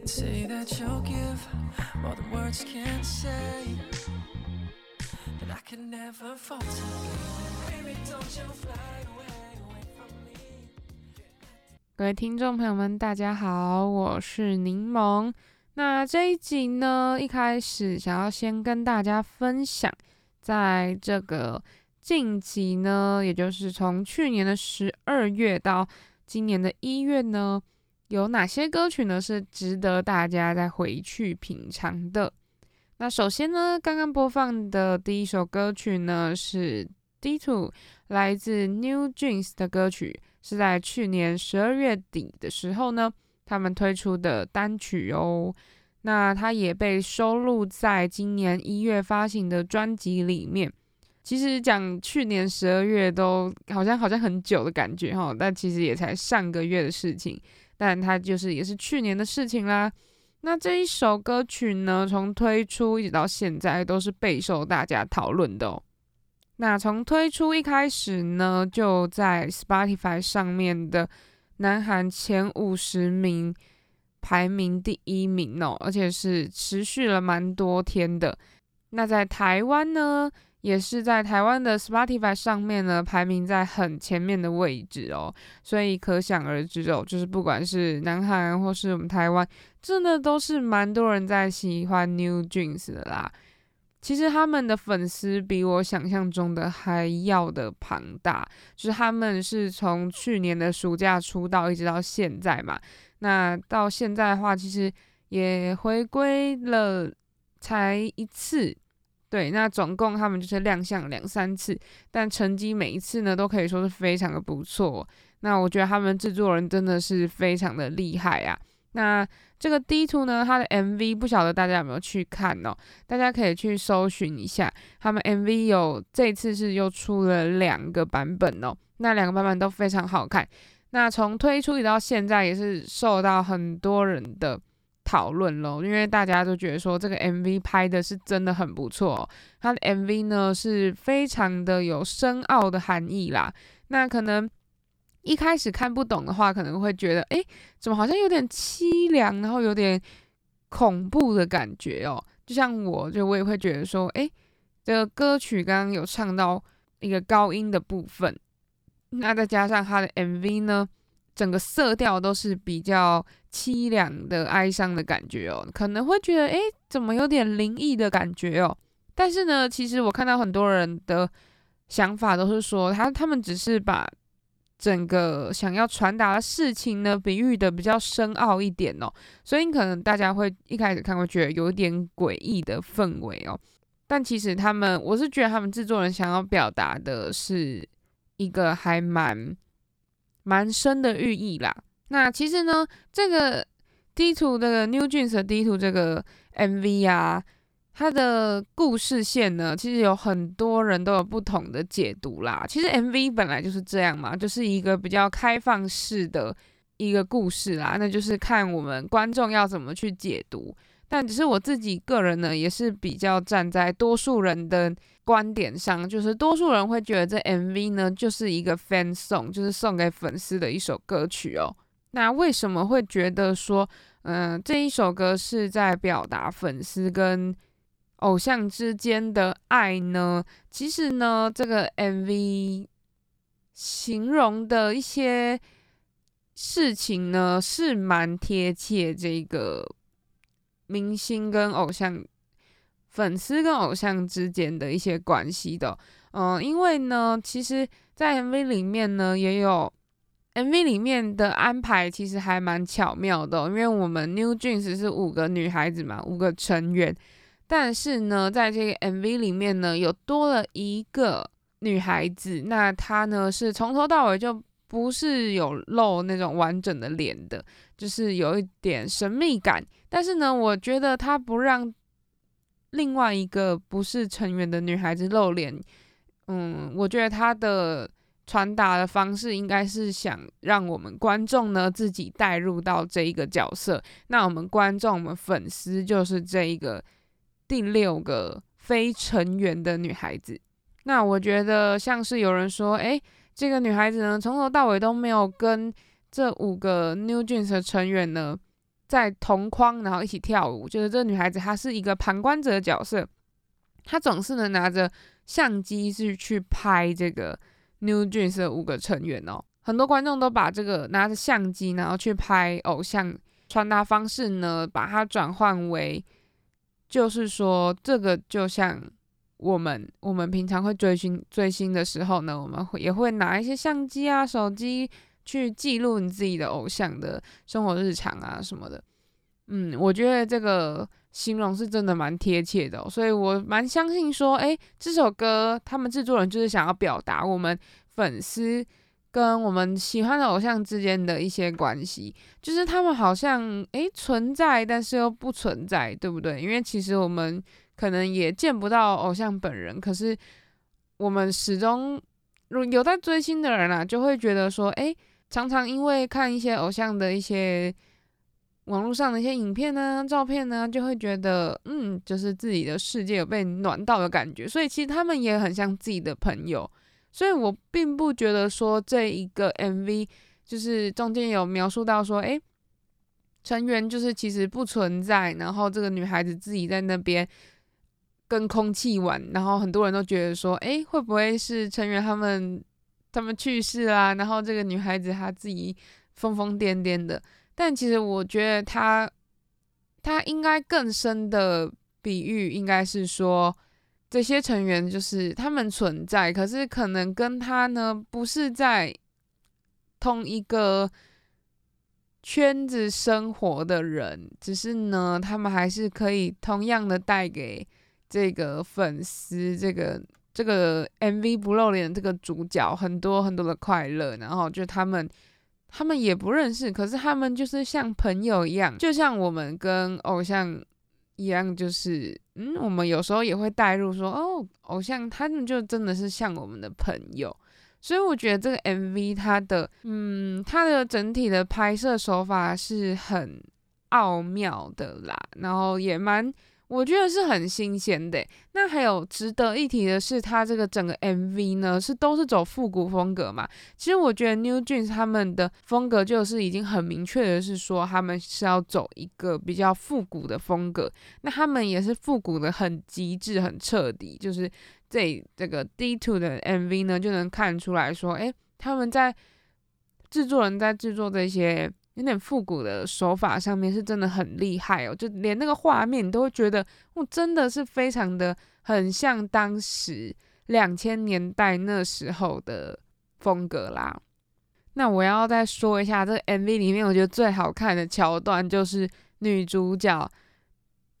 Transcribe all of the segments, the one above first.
And say that you'll give more than words can't say. That I can never falter. Baby, don't you fly away, away from me. 各位听众朋友们，大家好，我是柠檬。那这一集呢，一开始想要先跟大家分享，在这个近期呢，也就是从去年的十二月到今年的一月呢，有哪些歌曲呢是值得大家再回去品尝的？那首先呢，刚刚播放的第一首歌曲呢是 D Two 来自 New Jeans 的歌曲，是在去年十二月底的时候呢，他们推出的单曲哦。那它也被收录在今年一月发行的专辑里面。其实讲去年十二月都好像好像很久的感觉哈，但其实也才上个月的事情。但它就是也是去年的事情啦。那这一首歌曲呢，从推出一直到现在都是备受大家讨论的哦。那从推出一开始呢，就在 Spotify 上面的南韩前五十名排名第一名哦，而且是持续了蛮多天的。那在台湾呢，也是在台湾的 Spotify 上面呢，排名在很前面的位置哦，所以可想而知哦，就是不管是南韩或是我们台湾，真的都是蛮多人在喜欢 New Jeans 的啦。其实他们的粉丝比我想象中的还要的庞大，就是他们是从去年的暑假出道一直到现在嘛，那到现在的话，其实也回归了才一次，对，那总共他们就是亮相两三次，但成绩每一次呢都可以说是非常的不错。那我觉得他们制作人真的是非常的厉害啊。那这个 D Two 呢，它的 MV 不晓得大家有没有去看哦？大家可以去搜寻一下，他们 MV 有这次是又出了两个版本哦，那两个版本都非常好看。那从推出一直到现在，也是受到很多人的讨论咯，因为大家都觉得说这个 MV 拍的是真的很不错、它的 MV 呢是非常的有深奥的含义啦。那可能一开始看不懂的话，可能会觉得，诶，怎么好像有点凄凉，然后有点恐怖的感觉哦。就像我，就我也会觉得说，诶，这个歌曲刚刚有唱到一个高音的部分，那再加上它的 MV 呢，整个色调都是比较凄凉的、哀伤的感觉哦，可能会觉得，诶，怎么有点灵异的感觉哦？但是呢，其实我看到很多人的想法都是说，他他们只是把整个想要传达的事情呢，比喻的比较深奥一点哦，所以可能大家会一开始看会觉得有点诡异的氛围哦。但其实他们，我是觉得他们制作人想要表达的是一个还蛮蛮深的寓意啦。那其实呢，这个 D Two 这个 New Jeans 的 D Two 这个 MV 啊，它的故事线呢，其实有很多人都有不同的解读啦。其实 MV 本来就是这样嘛，就是一个比较开放式的一个故事啦，那就是看我们观众要怎么去解读。但只是我自己个人呢，也是比较站在多数人的观点上，就是多数人会觉得这 MV 呢就是一个 fan song，就是送给粉丝的一首歌曲哦。那为什么会觉得说，嗯、这一首歌是在表达粉丝跟偶像之间的爱呢？其实呢，这个 MV 形容的一些事情呢，是蛮贴切这个明星跟偶像、粉丝跟偶像之间的一些关系的。嗯、因为呢，其实，在 MV 里面呢，也有 MV 里面的安排，其实还蛮巧妙的、因为我们 New Jeans 是五个女孩子嘛，五个成员，但是呢，在这个 MV 里面呢，有多了一个女孩子，那她呢是从头到尾就不是有露那种完整的脸的，就是有一点神秘感。但是呢，我觉得她不让另外一个不是成员的女孩子露脸，嗯，我觉得她的传达的方式应该是想让我们观众呢自己带入到这一个角色。那我们观众、我们粉丝就是这一个第六个非成员的女孩子。那我觉得像是有人说，诶，这个女孩子呢，从头到尾都没有跟这五个 New Jeans 的成员呢在同框，然后一起跳舞。就是这女孩子她是一个旁观者的角色，她总是能拿着相机是去拍这个 New Jeans 的五个成员哦。很多观众都把这个拿着相机，然后去拍偶像，穿搭方式呢，把它转换为，就是说这个就像。我们我们平常会追星追星的时候呢，我们会也会拿一些相机啊、手机去记录你自己的偶像的生活日常啊什么的。嗯，我觉得这个形容是真的蛮贴切的、所以我蛮相信说，诶，这首歌他们制作人就是想要表达我们粉丝跟我们喜欢的偶像之间的一些关系，就是他们好像诶存在，但是又不存在，对不对？因为其实我们。可能也见不到偶像本人，可是我们始终如有在追星的人啊，就会觉得说，诶，常常因为看一些偶像的一些网络上的一些影片呢、照片呢，就会觉得，嗯，就是自己的世界有被暖到的感觉。所以其实他们也很像自己的朋友，所以我并不觉得说这一个 MV 就是中间有描述到说，诶，成员就是其实不存在，然后这个女孩子自己在那边。跟空气玩，然后很多人都觉得说，诶，会不会是成员他们他们去世啦、然后这个女孩子她自己疯疯癫癫的。但其实我觉得他他应该更深的比喻应该是说，这些成员就是他们存在，可是可能跟他呢不是在同一个圈子生活的人，只是呢他们还是可以同样的带给。这个粉丝，这个这个 MV 不露脸这个主角很多很多的快乐，然后就他们他们也不认识，可是他们就是像朋友一样，就像我们跟偶像一样，就是嗯，我们有时候也会带入说，哦，偶像他们就真的是像我们的朋友，所以我觉得这个 MV 它的嗯，它的整体的拍摄手法是很奥妙的啦，然后也蛮。我觉得是很新鲜的。那还有值得一提的是，它这个整个 MV 呢是都是走复古风格嘛。其实我觉得 New Jeans 他们的风格就是已经很明确的是说，他们是要走一个比较复古的风格。那他们也是复古的很极致、很彻底。就是这这个 D Two 的 MV 呢，就能看出来说，诶，他们在制作人在制作这些。有点复古的手法上面是真的很厉害哦，就连那个画面你都会觉得，哦，真的是非常的很像当时两千年代那时候的风格啦。那我要再说一下，这个 MV 里面我觉得最好看的桥段就是女主角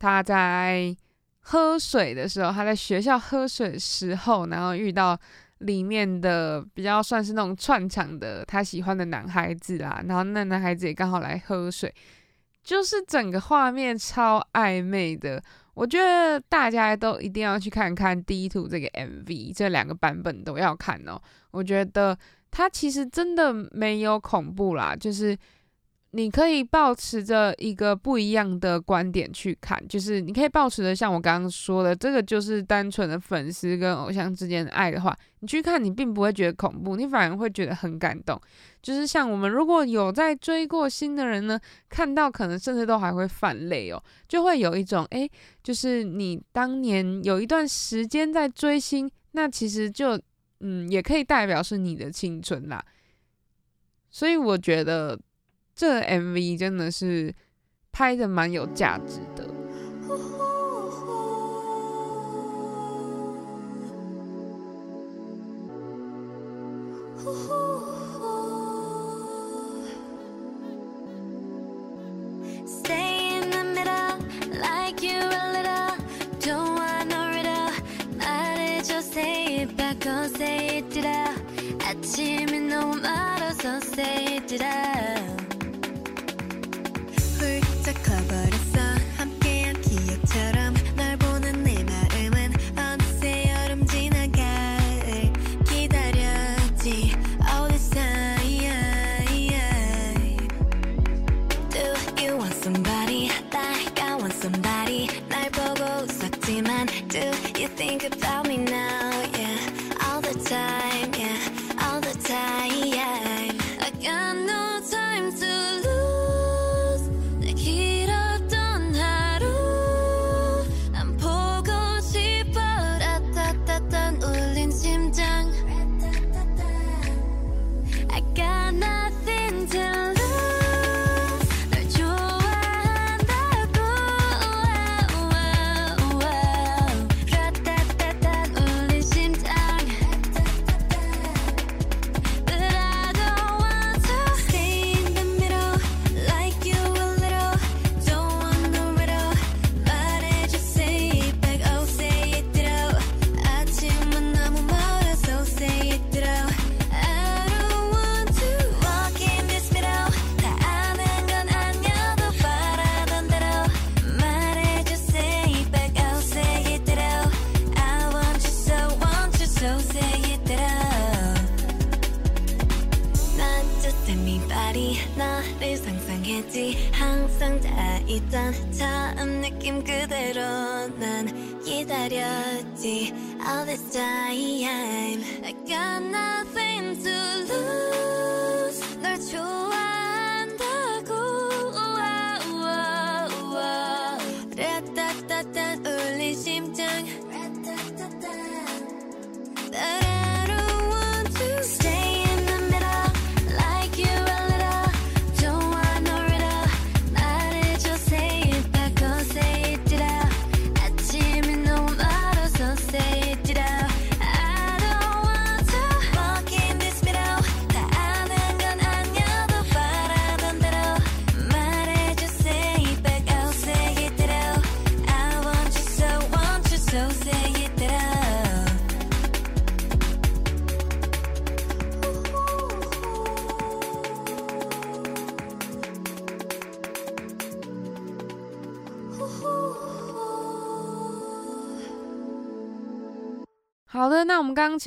她在喝水的时候，她在学校喝水的时候，然后遇到。里面的比较算是那种串场的，他喜欢的男孩子啦，然后那男孩子也刚好来喝水，就是整个画面超暧昧的。我觉得大家都一定要去看看《D Two》这个 MV，这两个版本都要看哦。我觉得它其实真的没有恐怖啦，就是。你可以保持着一个不一样的观点去看，就是你可以保持着像我刚刚说的，这个就是单纯的粉丝跟偶像之间的爱的话，你去看你并不会觉得恐怖，你反而会觉得很感动。就是像我们如果有在追过星的人呢，看到可能甚至都还会泛泪哦，就会有一种诶，就是你当年有一段时间在追星，那其实就嗯也可以代表是你的青春啦。所以我觉得。这 MV 真的是拍的蛮有价值的。 Stay in the middle, like you're a little. Don't want no riddle. 말해줘, say it back, oh, say it out. 아침이 너무 멀어서 say it out. 훌쩍 커버렸어. 함께한 기억처럼 널 보는 내마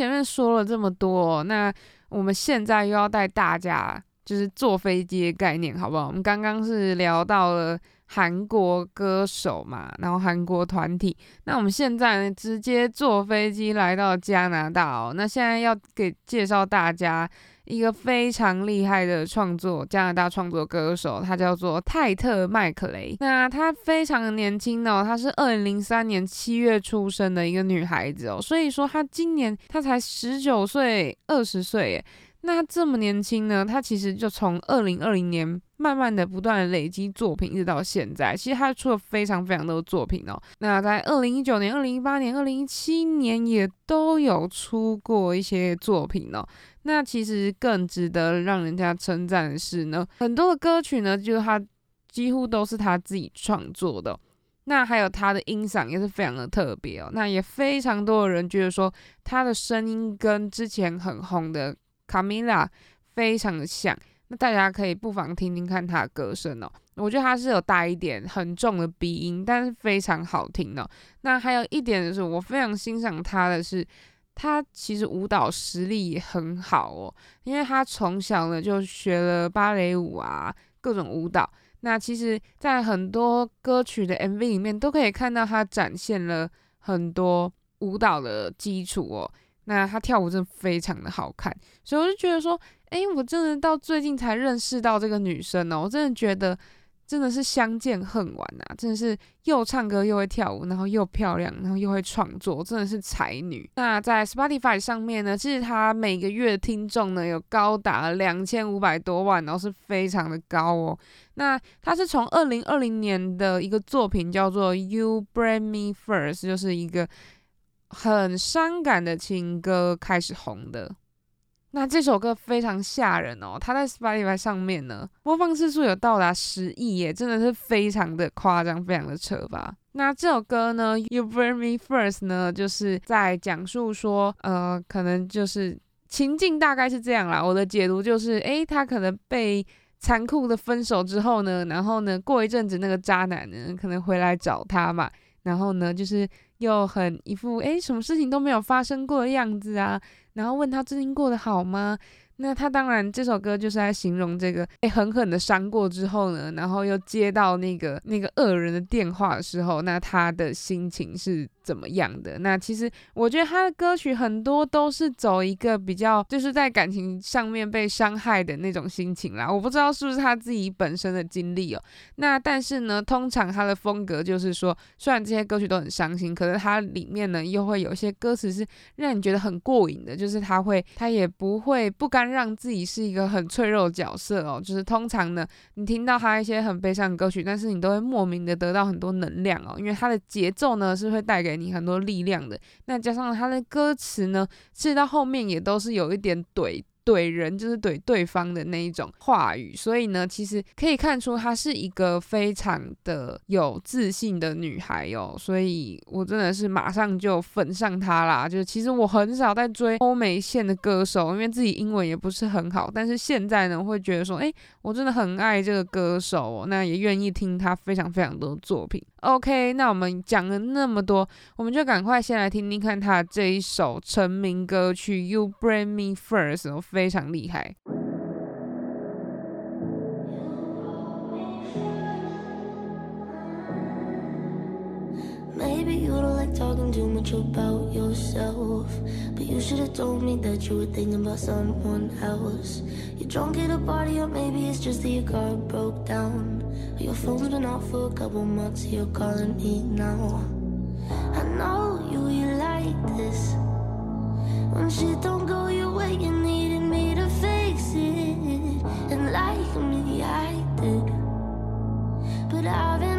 前面说了这么多，那我们现在又要带大家就是坐飞机的概念，好不好？我们刚刚是聊到了韩国歌手嘛，然后韩国团体，那我们现在呢直接坐飞机来到加拿大哦。那现在要给介绍大家一个非常厉害的创作加拿大创作歌手，他叫做泰特麦克雷。那她非常年轻哦，她是二零零三年七月出生的一个女孩子哦，所以说她今年她才十九岁、二十岁耶。那这么年轻呢？她其实就从二零二零年慢慢的不断的累积作品，一直到现在。其实他出了非常非常多的作品哦。那在二零一九年、二零一八年、二零一七年也都有出过一些作品哦。那其实更值得让人家称赞的是呢，很多的歌曲呢，就是他几乎都是他自己创作的。那还有他的音嗓也是非常的特别哦。那也非常多的人觉得说，他的声音跟之前很红的卡米拉非常的像。那大家可以不妨听听看他的歌声哦。我觉得他是有带一点很重的鼻音，但是非常好听哦。那还有一点就是，我非常欣赏他的是。他其实舞蹈实力也很好哦，因为他从小呢就学了芭蕾舞啊，各种舞蹈。那其实，在很多歌曲的 MV 里面，都可以看到他展现了很多舞蹈的基础哦。那他跳舞真的非常的好看，所以我就觉得说，诶，我真的到最近才认识到这个女生哦，我真的觉得真的是相见恨晚啊！真的是又唱歌又会跳舞，然后又漂亮，然后又会创作，真的是才女。那在 Spotify 上面呢，其实她每个月的听众呢有高达两千五百多万，然后是非常的高哦。那她是从二零二零年的一个作品叫做《You Bring Me First》，就是一个很伤感的情歌开始红的。那这首歌非常吓人哦，它在 Spotify 上面呢，播放次数有到达十亿耶，真的是非常的夸张，非常的扯吧。那这首歌呢，《You Bring Me First》呢，就是在讲述说，呃，可能就是情境大概是这样啦。我的解读就是，诶，他可能被残酷的分手之后呢，然后呢，过一阵子那个渣男呢，可能回来找他嘛，然后呢，就是又很一副诶，什么事情都没有发生过的样子啊。然后问他最近过得好吗？那他当然这首歌就是在形容这个被狠狠的伤过之后呢，然后又接到那个那个恶人的电话的时候，那他的心情是怎么样的？那其实我觉得他的歌曲很多都是走一个比较就是在感情上面被伤害的那种心情啦。我不知道是不是他自己本身的经历哦。那但是呢，通常他的风格就是说，虽然这些歌曲都很伤心，可是它里面呢又会有一些歌词是让你觉得很过瘾的，就是他会他也不会不甘。让自己是一个很脆弱的角色哦，就是通常呢，你听到他一些很悲伤的歌曲，但是你都会莫名的得到很多能量哦，因为他的节奏呢是会带给给你很多力量的。那加上他的歌词呢，其实到后面也都是有一点怼。怼人就是怼对方的那一种话语，所以呢，其实可以看出她是一个非常的有自信的女孩哦，所以我真的是马上就粉上她啦。就是其实我很少在追欧美线的歌手，因为自己英文也不是很好，但是现在呢，会觉得说，哎，我真的很爱这个歌手，那也愿意听他非常非常多的作品。OK，那我们讲了那么多，我们就赶快先来听听看他这一首成名歌曲《You Bring Me First》，非常厉害。Maybe you don't like talking too much about yourself. But you should have told me that you were thinking about someone else. You're drunk at a party, or maybe it's just that your car broke down. Your phone's been off for a couple months, you're calling me now. I know you, you like this. When shit don't go your way, you needed me to fix it. And like me, I did. But I've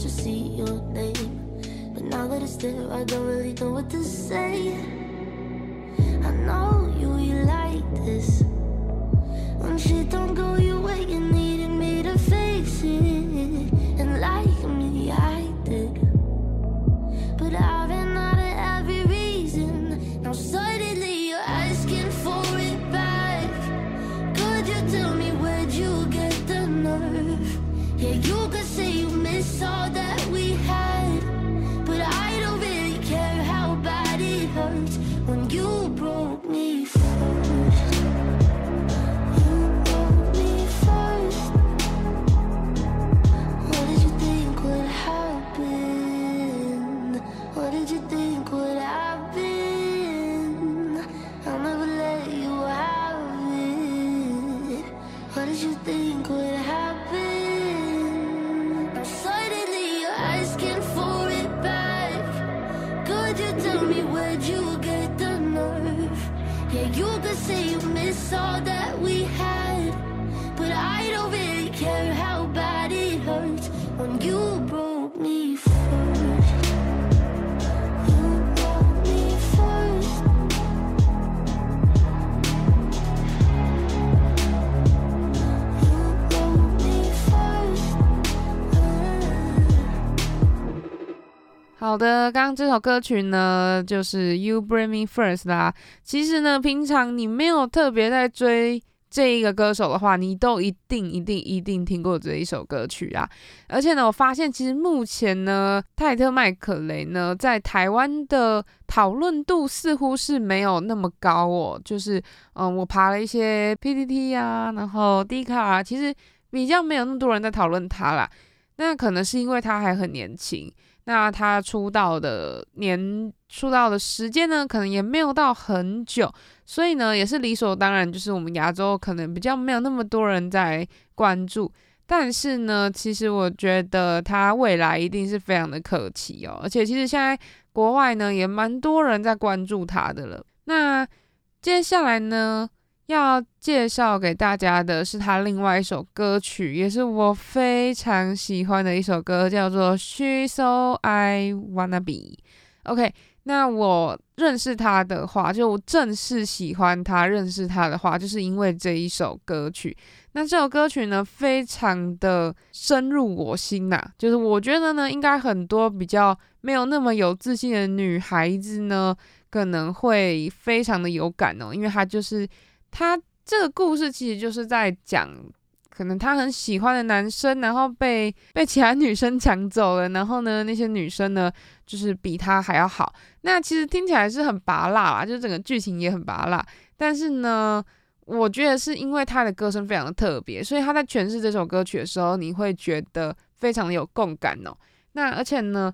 to see your name. But now that it's there, I don't really know what to say. I know you, you like this. 好的，刚刚这首歌曲呢，就是《You Bring Me First》啦。其实呢，平常你没有特别在追这一个歌手的话，你都一定、一定、一定听过这一首歌曲啊。而且呢，我发现其实目前呢，泰特麦克雷呢，在台湾的讨论度似乎是没有那么高哦。就是，嗯，我爬了一些 PPT 啊，然后 D 卡啊，其实比较没有那么多人在讨论他啦。那可能是因为他还很年轻。那他出道的年出道的时间呢，可能也没有到很久，所以呢，也是理所当然，就是我们亚洲可能比较没有那么多人在关注。但是呢，其实我觉得他未来一定是非常的可期哦，而且其实现在国外呢也蛮多人在关注他的了。那接下来呢？要介绍给大家的是他另外一首歌曲，也是我非常喜欢的一首歌，叫做《She So I Wanna Be》。OK，那我认识他的话，就正式喜欢他、认识他的话，就是因为这一首歌曲。那这首歌曲呢，非常的深入我心呐、就是我觉得呢，应该很多比较没有那么有自信的女孩子呢，可能会非常的有感哦，因为他就是。他这个故事其实就是在讲，可能他很喜欢的男生，然后被被其他女生抢走了，然后呢，那些女生呢，就是比他还要好。那其实听起来是很拔辣啦，就是整个剧情也很拔辣。但是呢，我觉得是因为他的歌声非常的特别，所以他在诠释这首歌曲的时候，你会觉得非常的有共感哦。那而且呢，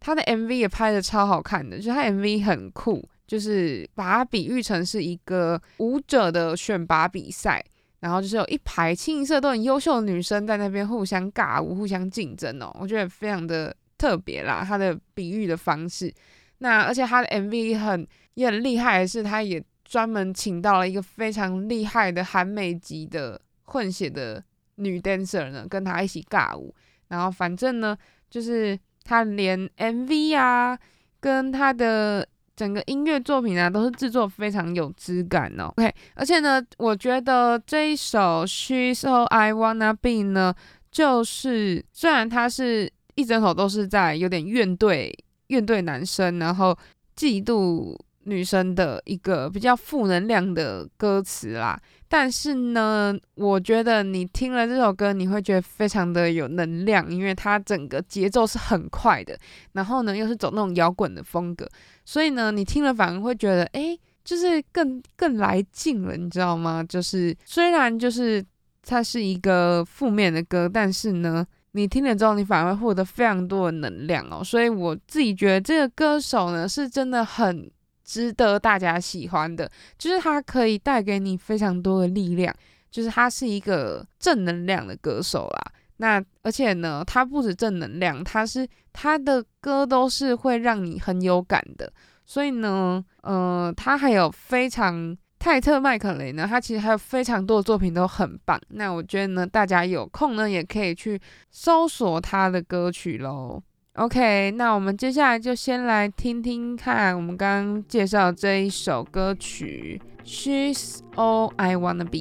他的 MV 也拍的超好看的，就他 MV 很酷。就是把它比喻成是一个舞者的选拔比赛，然后就是有一排清一色都很优秀的女生在那边互相尬舞、互相竞争哦，我觉得非常的特别啦，她的比喻的方式。那而且他的 MV 很也很厉害的是，他也专门请到了一个非常厉害的韩美籍的混血的女 dancer 呢，跟他一起尬舞。然后反正呢，就是他连 MV 啊，跟他的整个音乐作品啊，都是制作非常有质感哦。OK，而且呢，我觉得这一首《She So I Wanna Be》呢，就是虽然它是一整首都是在有点怨怼怨怼男生，然后嫉妒女生的一个比较负能量的歌词啦，但是呢，我觉得你听了这首歌，你会觉得非常的有能量，因为它整个节奏是很快的，然后呢又是走那种摇滚的风格。所以呢，你听了反而会觉得，哎，就是更更来劲了，你知道吗？就是虽然就是它是一个负面的歌，但是呢，你听了之后，你反而会获得非常多的能量哦。所以我自己觉得这个歌手呢，是真的很值得大家喜欢的，就是他可以带给你非常多的力量，就是他是一个正能量的歌手啦。那而且呢，他不止正能量，他是他的歌都是会让你很有感的。所以呢，呃，他还有非常泰特麦克雷呢，他其实还有非常多的作品都很棒。那我觉得呢，大家有空呢也可以去搜索他的歌曲喽。OK，那我们接下来就先来听听看我们刚刚介绍这一首歌曲《She's All I Wanna Be》。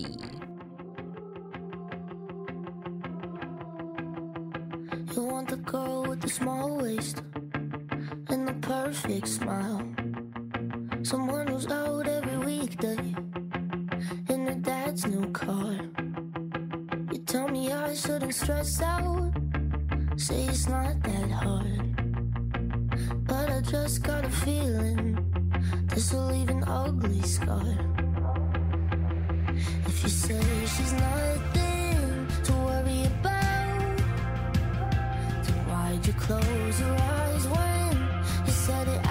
You want the girl with the small waist and the perfect smile. Someone who's out every weekday in her dad's new car. You tell me I shouldn't stress out, say it's not that hard. But I just got a feeling this will leave an ugly scar. If you say she's nothing to worry about. Then why'd you close your eyes when you said it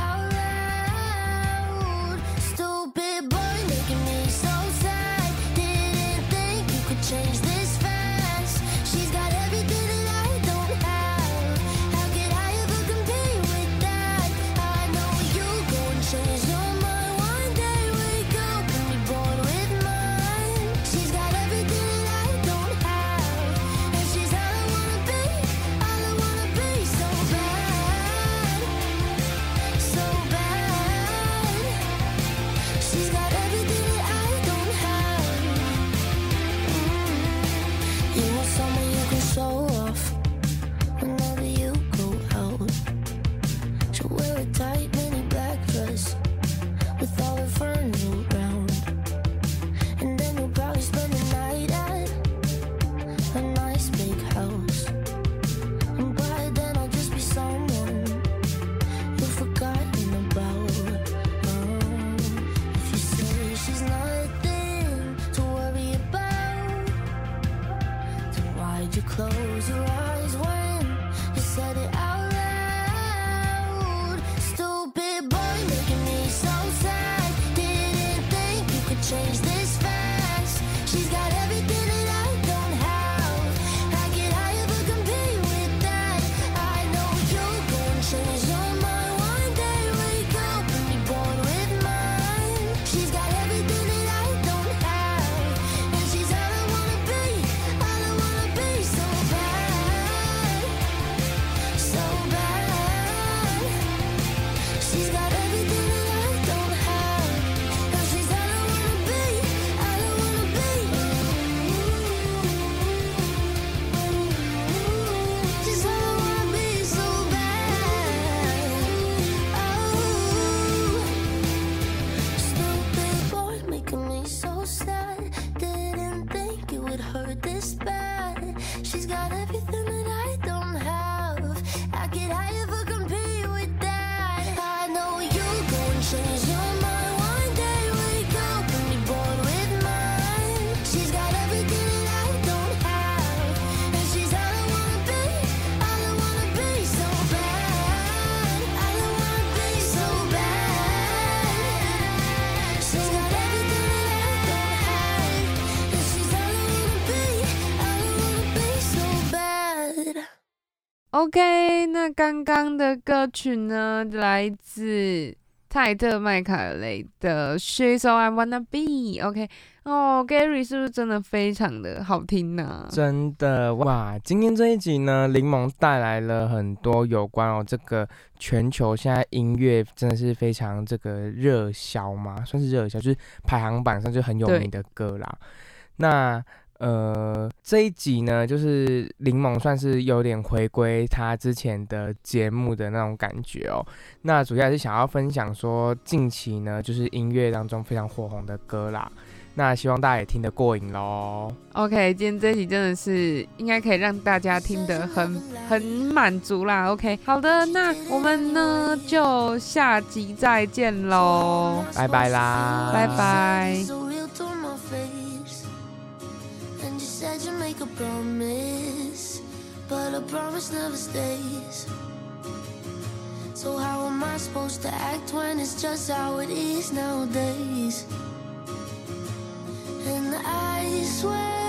OK，那刚刚的歌曲呢，来自泰特麦卡雷的《She's All I Wanna Be》。OK，哦，Gary 是不是真的非常的好听呢、真的哇！今天这一集呢，柠檬带来了很多有关哦这个全球现在音乐真的是非常这个热销嘛，算是热销，就是排行榜上就很有名的歌啦。那呃这一集呢，就是柠檬算是有点回归他之前的节目的那种感觉哦。那主要还是想要分享说近期呢，就是音乐当中非常火红的歌啦。那希望大家也听得过瘾喽。OK，今天这一集真的是应该可以让大家听得很很满足啦。OK，好的，那我们呢就下集再见喽，拜拜啦，拜拜。Said you make a promise, but a promise never stays. So how am I supposed to act when it's just how it is nowadays? And I swear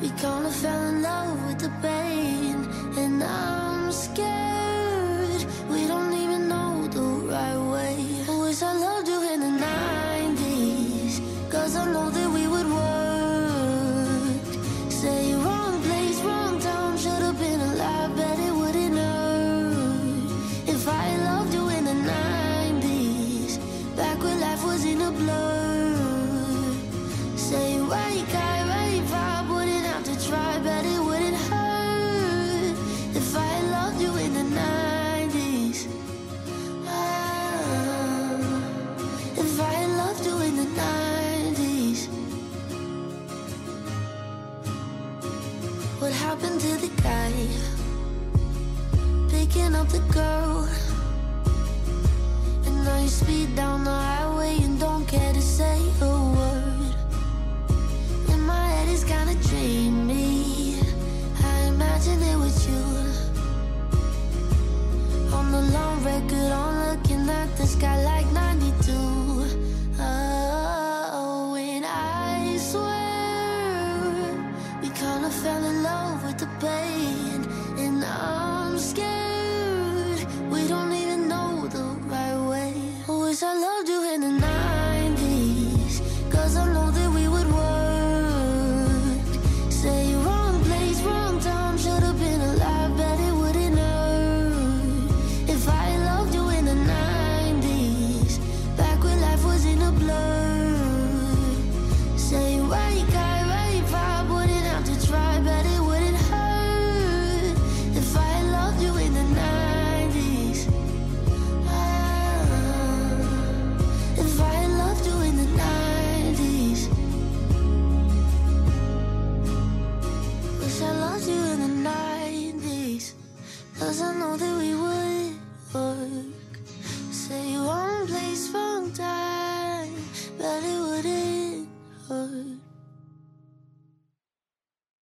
we kinda fell in love with the pain, and I'm scared we don't even know the right way. Wish I loved love.